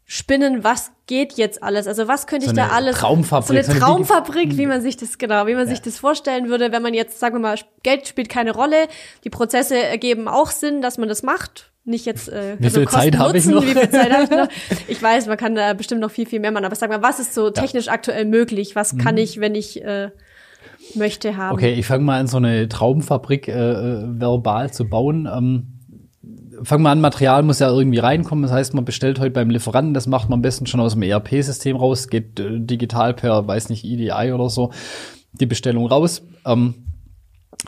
spinnen, was geht jetzt alles? Also was könnte So ich da alles? Traumfabrik, So eine Traumfabrik, wie man sich das genau, wie man sich das vorstellen würde, wenn man jetzt, sagen wir mal, Geld spielt keine Rolle, die Prozesse ergeben auch Sinn, dass man das macht. Nicht jetzt, äh, Wie viel Zeit habe ich noch? Wie viel Zeit habe ich noch? [LAUGHS] Ich weiß, man kann da bestimmt noch viel, viel mehr machen, aber sag mal, was ist so technisch aktuell möglich? Was kann ich, wenn ich äh, möchte haben? Mhm. Okay, ich fange mal an, so eine Traumfabrik äh, äh, verbal zu bauen. Ähm, fangen wir an, Material muss ja irgendwie reinkommen. Das heißt, man bestellt heute beim Lieferanten, das macht man am besten schon aus dem ERP-System raus, geht äh, digital per, weiß nicht, EDI oder so, die Bestellung raus. Ähm,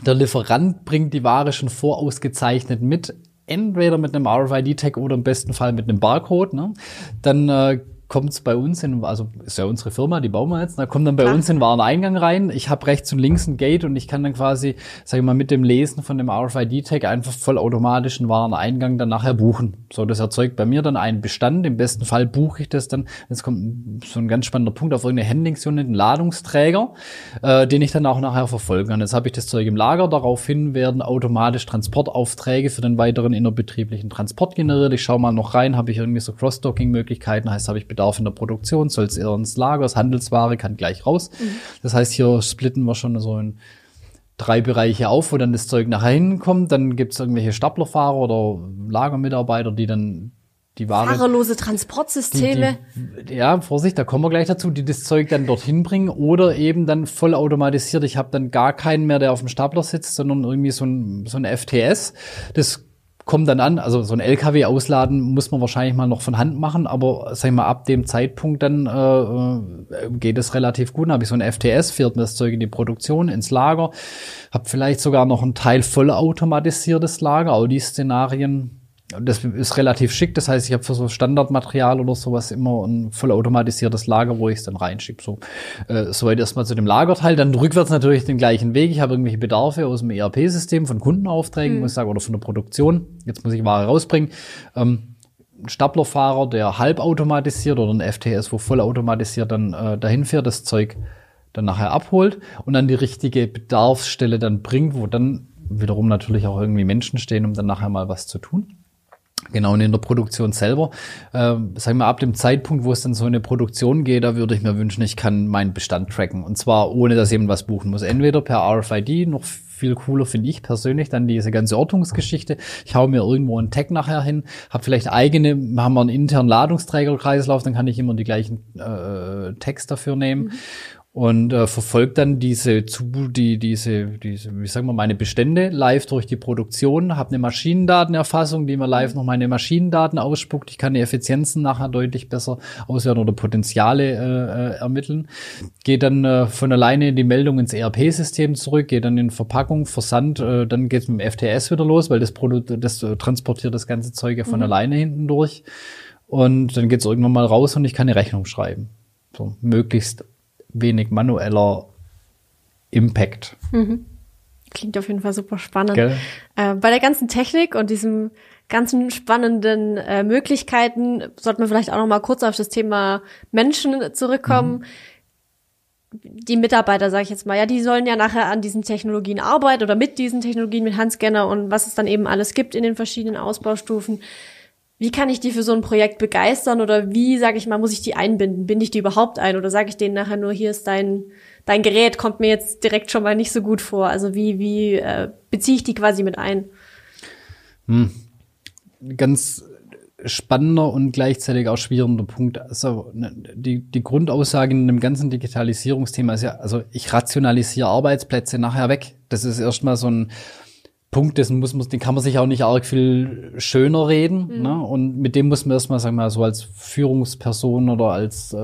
der Lieferant bringt die Ware schon vorausgezeichnet mit, entweder mit einem RFID-Tag oder im besten Fall mit einem Barcode. Ne? Dann äh, kommt es bei uns in, also ist ja unsere Firma, die bauen wir jetzt, da kommt dann bei Klar. uns in Wareneingang rein. Ich habe rechts und links ein Gate und ich kann dann quasi, sag ich mal, mit dem Lesen von dem RFID-Tag einfach vollautomatisch einen Wareneingang dann nachher buchen. So, das erzeugt bei mir dann einen Bestand. Im besten Fall buche ich das dann. Jetzt kommt so ein ganz spannender Punkt auf irgendeine Handlingsunit, einen Ladungsträger, äh, den ich dann auch nachher verfolgen kann. Jetzt habe ich das Zeug im Lager. Daraufhin werden automatisch Transportaufträge für den weiteren innerbetrieblichen Transport generiert. Ich schaue mal noch rein, habe ich irgendwie so Cross-Docking-Möglichkeiten, heißt, habe ich Bedarf in der Produktion, soll es eher ins Lager, ist Handelsware, kann gleich raus. Das heißt, hier splitten wir schon so in drei Bereiche auf, wo dann das Zeug nachher hinkommt. Dann gibt es irgendwelche Staplerfahrer oder Lagermitarbeiter, die dann die Ware Fahrerlose die, Transportsysteme. die, ja, Vorsicht, da kommen wir gleich dazu, die das Zeug dann dorthin bringen oder eben dann vollautomatisiert. Ich habe dann gar keinen mehr, der auf dem Stapler sitzt, sondern irgendwie so ein, so ein FTS. Das kommt dann an, also so ein LKW ausladen muss man wahrscheinlich mal noch von Hand machen, aber sag ich mal, ab dem Zeitpunkt dann äh, äh, geht es relativ gut. Dann habe ich so ein FTS, fährt das Zeug in die Produktion, ins Lager, habe vielleicht sogar noch ein Teil vollautomatisiertes Lager, auch die Szenarien das ist relativ schick. Das heißt, ich habe für so Standardmaterial oder sowas immer ein vollautomatisiertes Lager, wo ich es dann reinschiebe. So, äh, soweit erstmal zu dem Lagerteil. Dann rückwärts natürlich den gleichen Weg. Ich habe irgendwelche Bedarfe aus dem ERP-System von Kundenaufträgen, muss ich sagen, oder von der Produktion. Jetzt muss ich Ware rausbringen. Ähm, ein Staplerfahrer, der halbautomatisiert oder ein FTS, wo vollautomatisiert dann äh, dahin fährt, das Zeug dann nachher abholt und dann die richtige Bedarfsstelle dann bringt, wo dann wiederum natürlich auch irgendwie Menschen stehen, um dann nachher mal was zu tun. Genau, und in der Produktion selber, äh, sagen wir ab dem Zeitpunkt, wo es dann so in eine Produktion geht, da würde ich mir wünschen, ich kann meinen Bestand tracken. Und zwar ohne, dass jemand was buchen muss. Entweder per RFID, noch viel cooler finde ich persönlich, dann diese ganze Ortungsgeschichte. Ich hau mir irgendwo einen Tag nachher hin, habe vielleicht eigene, haben wir einen internen Ladungsträgerkreislauf, dann kann ich immer die gleichen äh, Tags dafür nehmen. Und äh, verfolgt dann diese, zu, die, diese, diese, wie sagen wir, meine Bestände live durch die Produktion, habe eine Maschinendatenerfassung, die mir live noch meine Maschinendaten ausspuckt. Ich kann die Effizienzen nachher deutlich besser auswerten oder Potenziale äh, äh, ermitteln. Geht dann äh, von alleine die Meldung ins ERP-System zurück, geht dann in Verpackung, Versand, äh, dann geht's mit dem FTS wieder los, weil das Produkt, das äh, transportiert das ganze Zeug ja von alleine hinten durch. Und dann geht's irgendwann mal raus und ich kann eine Rechnung schreiben. So, möglichst wenig manueller Impact. Klingt auf jeden Fall super spannend. Äh, bei der ganzen Technik und diesem ganzen spannenden äh, Möglichkeiten sollte man vielleicht auch noch mal kurz auf das Thema Menschen zurückkommen. Die Mitarbeiter, sage ich jetzt mal, ja, die sollen ja nachher an diesen Technologien arbeiten oder mit diesen Technologien, mit Handscanner und was es dann eben alles gibt in den verschiedenen Ausbaustufen. Wie kann ich die für so ein Projekt begeistern oder wie, sage ich mal, muss ich die einbinden? Binde ich die überhaupt ein oder sage ich denen nachher nur, hier ist dein, dein Gerät, kommt mir jetzt direkt schon mal nicht so gut vor? Also wie, wie äh, beziehe ich die quasi mit ein? Ganz spannender und gleichzeitig auch schwierender Punkt. Also ne, die, die Grundaussage in dem ganzen Digitalisierungsthema ist ja, also ich rationalisiere Arbeitsplätze nachher weg. Das ist erstmal so ein Punkt, dessen muss man, den kann man sich auch nicht arg viel schöner reden. Ne? Und mit dem muss man erstmal, sagen wir mal, so als Führungsperson oder als äh,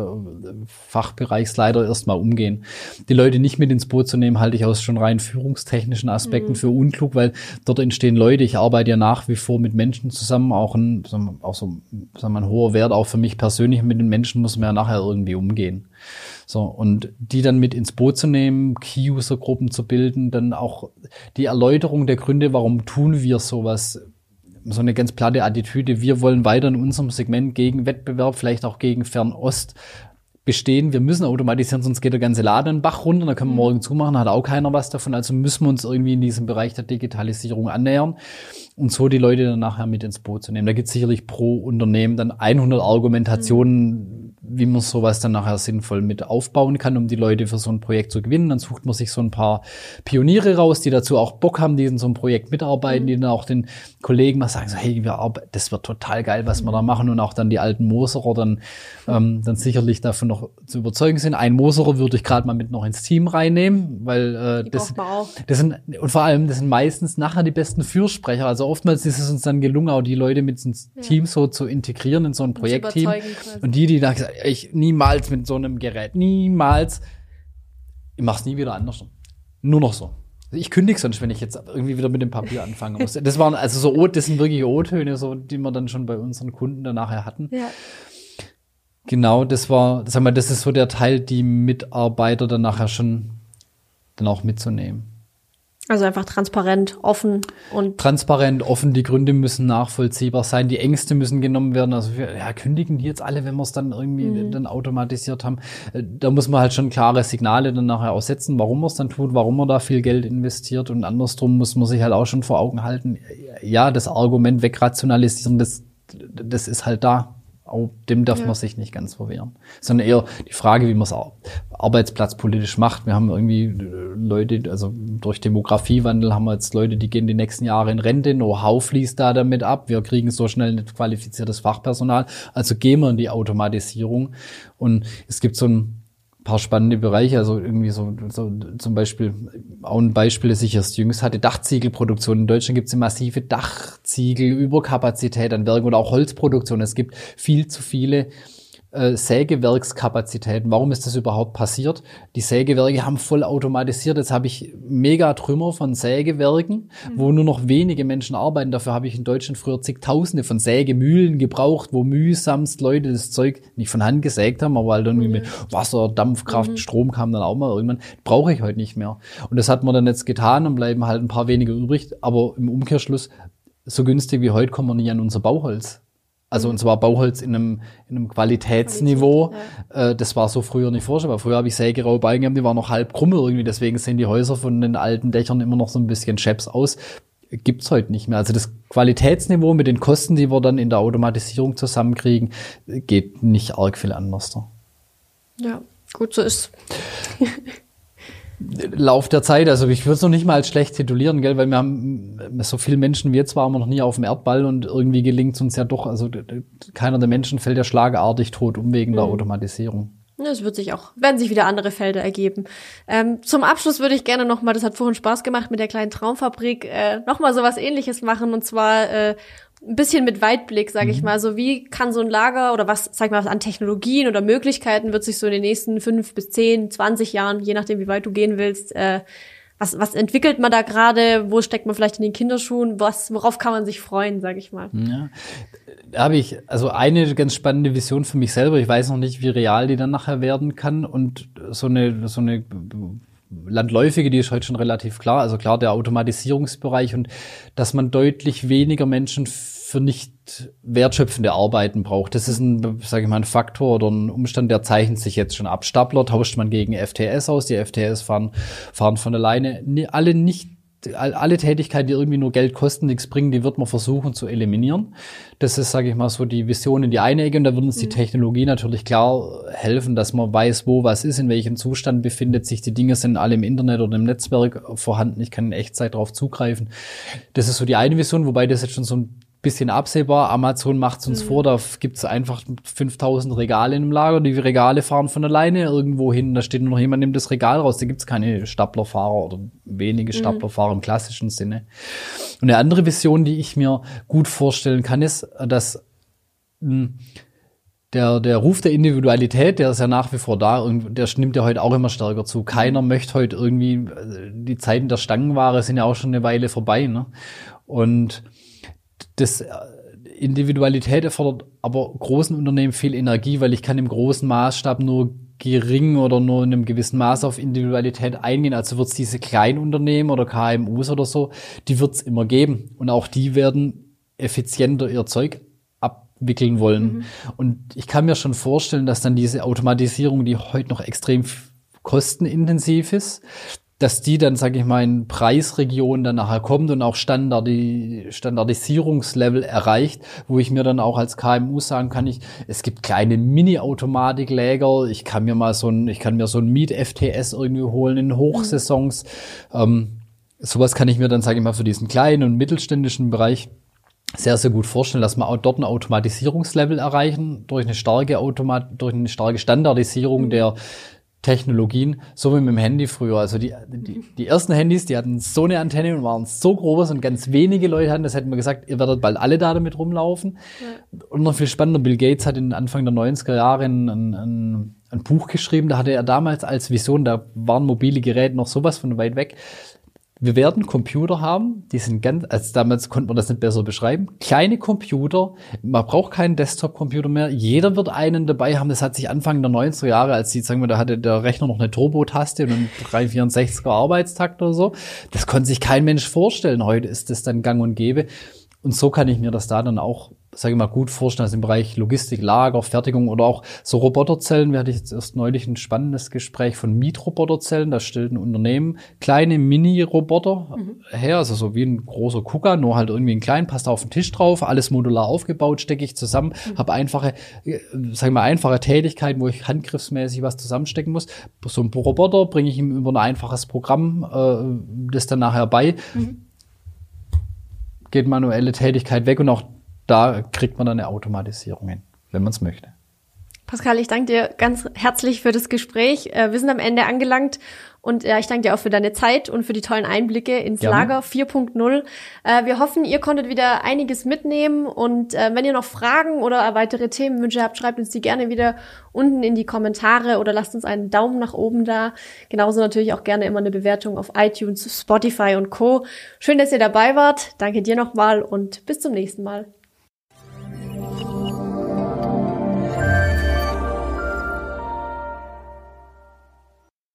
Fachbereichsleiter erstmal umgehen. Die Leute nicht mit ins Boot zu nehmen, halte ich aus schon rein führungstechnischen Aspekten für unklug, weil dort entstehen Leute. Ich arbeite ja nach wie vor mit Menschen zusammen, auch ein, auch so, sagen wir, ein hoher Wert, auch für mich persönlich. Mit den Menschen muss man ja nachher irgendwie umgehen. So, und die dann mit ins Boot zu nehmen, Key-User-Gruppen zu bilden, dann auch die Erläuterung der Gründe, warum tun wir sowas, so eine ganz platte Attitüde, wir wollen weiter in unserem Segment gegen Wettbewerb, vielleicht auch gegen Fernost, bestehen, wir müssen automatisieren, sonst geht der ganze Laden den Bach runter, dann können wir mhm. morgen zumachen, hat auch keiner was davon. Also müssen wir uns irgendwie in diesem Bereich der Digitalisierung annähern und so die Leute dann nachher mit ins Boot zu nehmen. Da gibt es sicherlich pro Unternehmen dann 100 Argumentationen, mhm wie man sowas dann nachher sinnvoll mit aufbauen kann, um die Leute für so ein Projekt zu gewinnen. Dann sucht man sich so ein paar Pioniere raus, die dazu auch Bock haben, die in so einem Projekt mitarbeiten, mhm. die dann auch den Kollegen mal sagen, so, hey, wir das wird total geil, was wir da machen und auch dann die alten Moserer dann, ähm, dann sicherlich davon noch zu überzeugen sind. Ein Moserer würde ich gerade mal mit noch ins Team reinnehmen, weil äh, das, das sind und vor allem, das sind meistens nachher die besten Fürsprecher. Also oftmals ist es uns dann gelungen, auch die Leute mit ins ja. Team so zu integrieren in so ein Projektteam. Und die, die da gesagt, ich niemals mit so einem Gerät, niemals. Ich mach's nie wieder anders. Nur noch so. Ich kündige sonst, wenn ich jetzt irgendwie wieder mit dem Papier anfangen muss. Das waren also so, das sind wirklich O-Töne, so, die wir dann schon bei unseren Kunden dann nachher hatten. Ja. Genau, das war, sag mal, das ist so der Teil, die Mitarbeiter dann nachher schon dann auch mitzunehmen. Also einfach transparent, offen und. Transparent, offen, die Gründe müssen nachvollziehbar sein, die Ängste müssen genommen werden. Also wir, ja, kündigen die jetzt alle, wenn wir es dann irgendwie mhm. dann automatisiert haben. Äh, da muss man halt schon klare Signale dann nachher aussetzen, warum man es dann tut, warum man da viel Geld investiert. Und andersrum muss man sich halt auch schon vor Augen halten, ja, das Argument wegrationalisieren, das, das ist halt da auch dem darf ja. man sich nicht ganz verwehren. Sondern eher die Frage, wie man es arbeitsplatzpolitisch macht. Wir haben irgendwie äh, Leute, also durch Demografiewandel haben wir jetzt Leute, die gehen die nächsten Jahre in Rente, Know-how fließt da damit ab. Wir kriegen so schnell nicht qualifiziertes Fachpersonal. Also gehen wir in die Automatisierung. Und es gibt so ein paar spannende Bereiche, also irgendwie so, so zum Beispiel, auch ein Beispiel, das ich erst jüngst hatte, Dachziegelproduktion. In Deutschland gibt es eine massive Dachziegelüberkapazität an Werken oder auch Holzproduktion. Es gibt viel zu viele äh, Sägewerkskapazitäten. Warum ist das überhaupt passiert? Die Sägewerke haben voll automatisiert. Jetzt habe ich mega Trümmer von Sägewerken, mhm. wo nur noch wenige Menschen arbeiten. Dafür habe ich in Deutschland früher zigtausende von Sägemühlen gebraucht, wo mühsamst Leute das Zeug nicht von Hand gesägt haben, aber halt irgendwie mhm. mit Wasser, Dampfkraft, mhm. Strom kam dann auch mal irgendwann. Brauche ich heute nicht mehr. Und das hat man dann jetzt getan und bleiben halt ein paar wenige übrig. Aber im Umkehrschluss, so günstig wie heute kommen wir nicht an unser Bauholz. Also mhm. und zwar Bauholz in einem, in einem Qualitätsniveau. Qualität, ja. äh, das war so früher nicht vorstellbar. Früher habe ich Sägeraubalken gehabt, die waren noch halb krumm irgendwie. Deswegen sehen die Häuser von den alten Dächern immer noch so ein bisschen Chaps aus. Gibt's heute nicht mehr. Also das Qualitätsniveau mit den Kosten, die wir dann in der Automatisierung zusammenkriegen, geht nicht arg viel anders. Ja, gut so ist. [LAUGHS] Lauf der Zeit, also ich würde es noch nicht mal als schlecht titulieren, gell, weil wir haben so viele Menschen wie jetzt waren wir noch nie auf dem Erdball und irgendwie gelingt es uns ja doch, also keiner der Menschen fällt ja schlagartig tot um wegen mhm. der Automatisierung. Es wird sich auch, werden sich wieder andere Felder ergeben. Ähm, zum Abschluss würde ich gerne nochmal, das hat vorhin Spaß gemacht mit der kleinen Traumfabrik, äh, nochmal so was ähnliches machen und zwar äh, ein bisschen mit Weitblick, sage mhm. ich mal. So wie kann so ein Lager oder was, sag ich mal, was an Technologien oder Möglichkeiten wird sich so in den nächsten fünf bis zehn, zwanzig Jahren, je nachdem, wie weit du gehen willst, äh, was, was entwickelt man da gerade? Wo steckt man vielleicht in den Kinderschuhen? Was, worauf kann man sich freuen, sage ich mal? Ja, da habe ich also eine ganz spannende Vision für mich selber. Ich weiß noch nicht, wie real die dann nachher werden kann und so eine so eine landläufige, die ist heute schon relativ klar. Also klar, der Automatisierungsbereich und dass man deutlich weniger Menschen für nicht wertschöpfende Arbeiten braucht. Das ist ein, sage ich mal, ein Faktor oder ein Umstand, der zeichnet sich jetzt schon ab. Stapler tauscht man gegen FTS aus. Die FTS fahren, fahren von alleine. Alle nicht alle Tätigkeiten, die irgendwie nur Geld kosten, nichts bringen, die wird man versuchen zu eliminieren. Das ist, sage ich mal, so die Vision in die eine Ecke und da wird uns mhm. die Technologie natürlich klar helfen, dass man weiß, wo was ist, in welchem Zustand befindet sich. Die Dinge sind alle im Internet oder im Netzwerk vorhanden. Ich kann in Echtzeit darauf zugreifen. Das ist so die eine Vision, wobei das jetzt schon so ein bisschen absehbar. Amazon macht es uns mhm. vor, da gibt's einfach 5000 Regale im Lager. Die Regale fahren von alleine irgendwo hin. Da steht nur noch jemand, nimmt das Regal raus. Da gibt's keine Staplerfahrer oder wenige mhm. Staplerfahrer im klassischen Sinne. Und eine andere Vision, die ich mir gut vorstellen kann, ist, dass mh, hm, der, der Ruf der Individualität, der ist ja nach wie vor da der nimmt ja heute auch immer stärker zu. Keiner möchte heute irgendwie, äh, die Zeiten der Stangenware sind ja auch schon eine Weile vorbei. Ne? Und das äh, Individualität erfordert aber großen Unternehmen viel Energie, weil ich kann im großen Maßstab nur gering oder nur in einem gewissen Maß auf Individualität eingehen. Also wird es diese Kleinunternehmen oder KMUs oder so, die wird es immer geben. Und auch die werden effizienter ihr Zeug abwickeln wollen. Mhm. Und ich kann mir schon vorstellen, dass dann diese Automatisierung, die heute noch extrem kostenintensiv ist, dass die dann, sage ich mal, in Preisregionen dann nachher kommt und auch Standardi Standardisierungslevel erreicht, wo ich mir dann auch als KMU sagen kann, ich, es gibt kleine Mini-Automatikläger, ich kann mir mal so ein, ich kann mir so ein Miet-FTS irgendwie holen in Hochsaisons. Mhm. Ähm, sowas kann ich mir dann, sage ich mal, für diesen kleinen und mittelständischen Bereich sehr, sehr gut vorstellen, dass wir auch dort ein Automatisierungslevel erreichen durch eine starke Automat durch eine starke Standardisierung mhm. der Technologien, so wie mit dem Handy früher. Also die, die, die ersten Handys, die hatten so eine Antenne und waren so groß und ganz wenige Leute hatten, das hätten wir gesagt, ihr werdet bald alle da damit rumlaufen. Ja. Und noch viel spannender, Bill Gates hat in Anfang der 90er Jahre ein, ein, ein Buch geschrieben, da hatte er damals als Vision, da waren mobile Geräte noch sowas von weit weg, wir werden Computer haben, die sind ganz, als damals konnte man das nicht besser beschreiben. Kleine Computer, man braucht keinen Desktop-Computer mehr. Jeder wird einen dabei haben. Das hat sich Anfang der 90er Jahre, als die, sagen wir, da hatte der Rechner noch eine Turbo-Taste und einen 364er Arbeitstakt oder so. Das konnte sich kein Mensch vorstellen. Heute ist das dann gang und gäbe. Und so kann ich mir das da dann auch sage ich mal, gut vorstellen, also im Bereich Logistik, Lager, Fertigung oder auch so Roboterzellen. Wir hatten jetzt erst neulich ein spannendes Gespräch von Miet-Roboterzellen. Da stellt ein Unternehmen kleine Mini-Roboter mhm. her, also so wie ein großer Kucker, nur halt irgendwie ein klein, passt auf den Tisch drauf, alles modular aufgebaut, stecke ich zusammen, mhm. habe einfache, äh, sage ich mal, einfache Tätigkeiten, wo ich handgriffsmäßig was zusammenstecken muss. So ein Roboter bringe ich ihm über ein einfaches Programm äh, das dann nachher bei. Mhm. Geht manuelle Tätigkeit weg und auch da kriegt man dann eine Automatisierung hin, wenn man es möchte. Pascal, ich danke dir ganz herzlich für das Gespräch. Äh, wir sind am Ende angelangt und ja, ich danke dir auch für deine Zeit und für die tollen Einblicke ins Gerne. Lager 4.0. Äh, wir hoffen, ihr konntet wieder einiges mitnehmen und äh, wenn ihr noch Fragen oder weitere Themenwünsche habt, schreibt uns die gerne wieder unten in die Kommentare oder lasst uns einen Daumen nach oben da. Genauso natürlich auch gerne immer eine Bewertung auf iTunes, Spotify und Co. Schön, dass ihr dabei wart. Danke dir nochmal und bis zum nächsten Mal. Bye.